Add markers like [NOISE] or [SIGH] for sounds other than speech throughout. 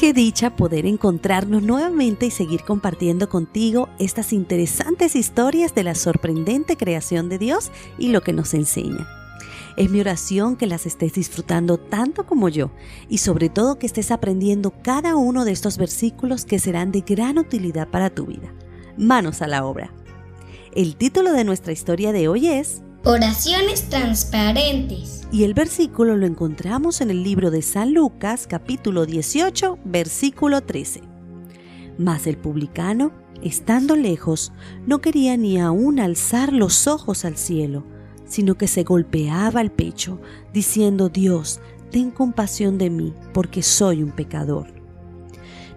Qué dicha poder encontrarnos nuevamente y seguir compartiendo contigo estas interesantes historias de la sorprendente creación de Dios y lo que nos enseña. Es mi oración que las estés disfrutando tanto como yo y sobre todo que estés aprendiendo cada uno de estos versículos que serán de gran utilidad para tu vida. Manos a la obra. El título de nuestra historia de hoy es Oraciones transparentes. Y el versículo lo encontramos en el libro de San Lucas capítulo 18 versículo 13. Mas el publicano, estando lejos, no quería ni aún alzar los ojos al cielo, sino que se golpeaba el pecho, diciendo, Dios, ten compasión de mí, porque soy un pecador.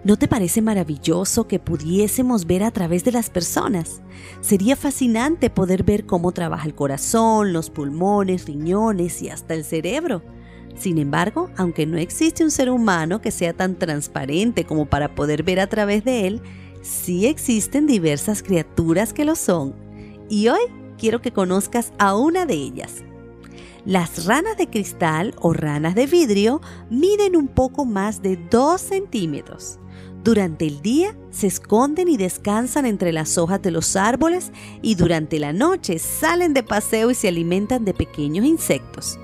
¿No te parece maravilloso que pudiésemos ver a través de las personas? Sería fascinante poder ver cómo trabaja el corazón, los pulmones, riñones y hasta el cerebro. Sin embargo, aunque no existe un ser humano que sea tan transparente como para poder ver a través de él, sí existen diversas criaturas que lo son. Y hoy quiero que conozcas a una de ellas. Las ranas de cristal o ranas de vidrio miden un poco más de 2 centímetros. Durante el día se esconden y descansan entre las hojas de los árboles y durante la noche salen de paseo y se alimentan de pequeños insectos.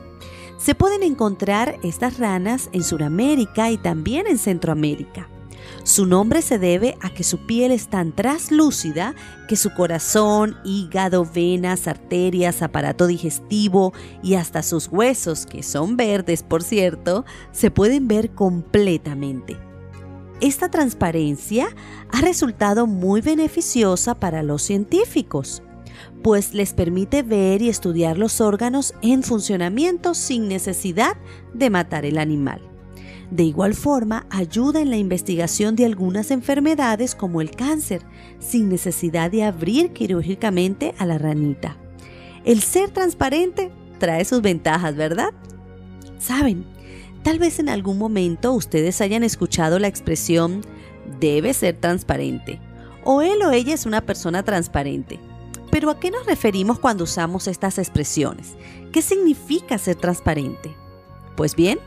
Se pueden encontrar estas ranas en Sudamérica y también en Centroamérica. Su nombre se debe a que su piel es tan traslúcida que su corazón, hígado, venas, arterias, aparato digestivo y hasta sus huesos, que son verdes por cierto, se pueden ver completamente. Esta transparencia ha resultado muy beneficiosa para los científicos, pues les permite ver y estudiar los órganos en funcionamiento sin necesidad de matar el animal. De igual forma, ayuda en la investigación de algunas enfermedades como el cáncer, sin necesidad de abrir quirúrgicamente a la ranita. El ser transparente trae sus ventajas, ¿verdad? Saben, Tal vez en algún momento ustedes hayan escuchado la expresión debe ser transparente o él o ella es una persona transparente. Pero ¿a qué nos referimos cuando usamos estas expresiones? ¿Qué significa ser transparente? Pues bien,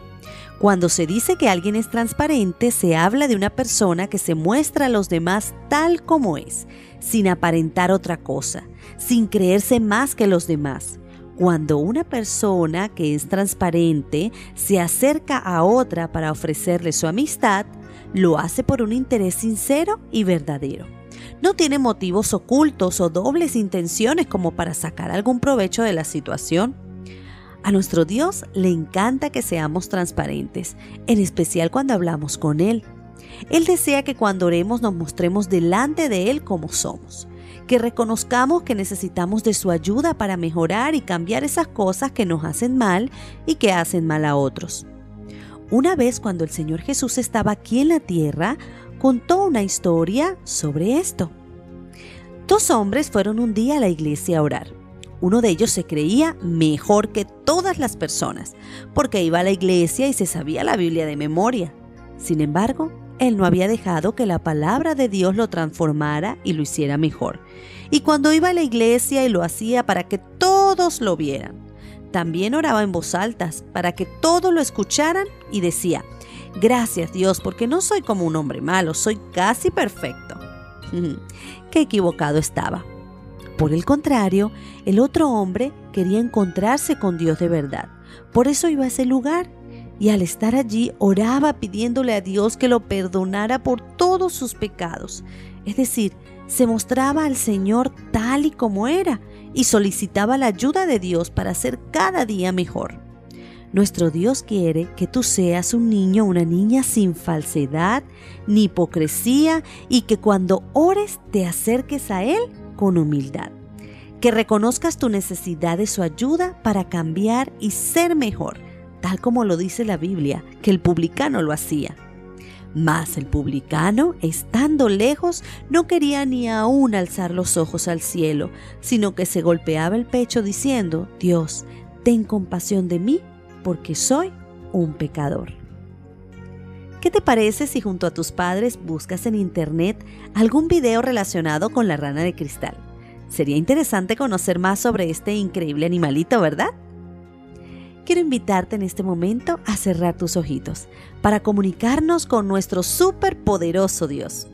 cuando se dice que alguien es transparente, se habla de una persona que se muestra a los demás tal como es, sin aparentar otra cosa, sin creerse más que los demás, cuando una persona que es transparente se acerca a otra para ofrecerle su amistad, lo hace por un interés sincero y verdadero. No tiene motivos ocultos o dobles intenciones como para sacar algún provecho de la situación. A nuestro Dios le encanta que seamos transparentes, en especial cuando hablamos con Él. Él desea que cuando oremos nos mostremos delante de Él como somos que reconozcamos que necesitamos de su ayuda para mejorar y cambiar esas cosas que nos hacen mal y que hacen mal a otros. Una vez cuando el Señor Jesús estaba aquí en la tierra, contó una historia sobre esto. Dos hombres fueron un día a la iglesia a orar. Uno de ellos se creía mejor que todas las personas, porque iba a la iglesia y se sabía la Biblia de memoria. Sin embargo, él no había dejado que la palabra de Dios lo transformara y lo hiciera mejor. Y cuando iba a la iglesia y lo hacía para que todos lo vieran, también oraba en voz alta para que todos lo escucharan y decía, gracias Dios porque no soy como un hombre malo, soy casi perfecto. [LAUGHS] Qué equivocado estaba. Por el contrario, el otro hombre quería encontrarse con Dios de verdad. Por eso iba a ese lugar y al estar allí oraba pidiéndole a Dios que lo perdonara por todos sus pecados. Es decir, se mostraba al Señor tal y como era y solicitaba la ayuda de Dios para ser cada día mejor. Nuestro Dios quiere que tú seas un niño o una niña sin falsedad ni hipocresía y que cuando ores te acerques a Él con humildad. Que reconozcas tu necesidad de su ayuda para cambiar y ser mejor tal como lo dice la Biblia, que el publicano lo hacía. Mas el publicano, estando lejos, no quería ni aún alzar los ojos al cielo, sino que se golpeaba el pecho diciendo, Dios, ten compasión de mí, porque soy un pecador. ¿Qué te parece si junto a tus padres buscas en internet algún video relacionado con la rana de cristal? Sería interesante conocer más sobre este increíble animalito, ¿verdad? quiero invitarte en este momento a cerrar tus ojitos para comunicarnos con nuestro superpoderoso Dios.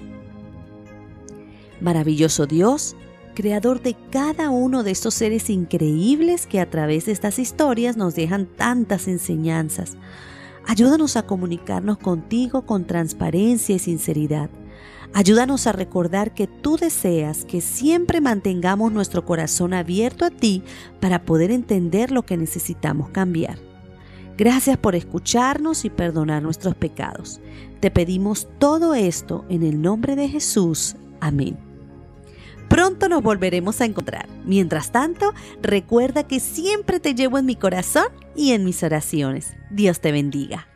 Maravilloso Dios, creador de cada uno de estos seres increíbles que a través de estas historias nos dejan tantas enseñanzas. Ayúdanos a comunicarnos contigo con transparencia y sinceridad. Ayúdanos a recordar que tú deseas que siempre mantengamos nuestro corazón abierto a ti para poder entender lo que necesitamos cambiar. Gracias por escucharnos y perdonar nuestros pecados. Te pedimos todo esto en el nombre de Jesús. Amén. Pronto nos volveremos a encontrar. Mientras tanto, recuerda que siempre te llevo en mi corazón y en mis oraciones. Dios te bendiga.